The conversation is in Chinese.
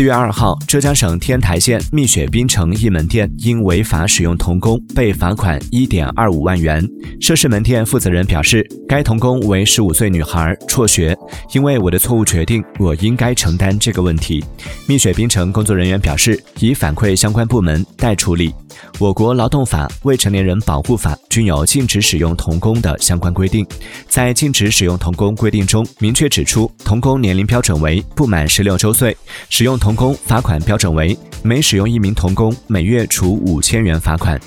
四月二号，浙江省天台县蜜雪冰城一门店因违法使用童工被罚款一点二五万元。涉事门店负责人表示，该童工为十五岁女孩，辍学。因为我的错误决定，我应该承担这个问题。蜜雪冰城工作人员表示，已反馈相关部门待处理。我国劳动法、未成年人保护法均有禁止使用童工的相关规定。在禁止使用童工规定中，明确指出，童工年龄标准为不满十六周岁，使用童童工罚款标准为每使用一名童工，每月处五千元罚款。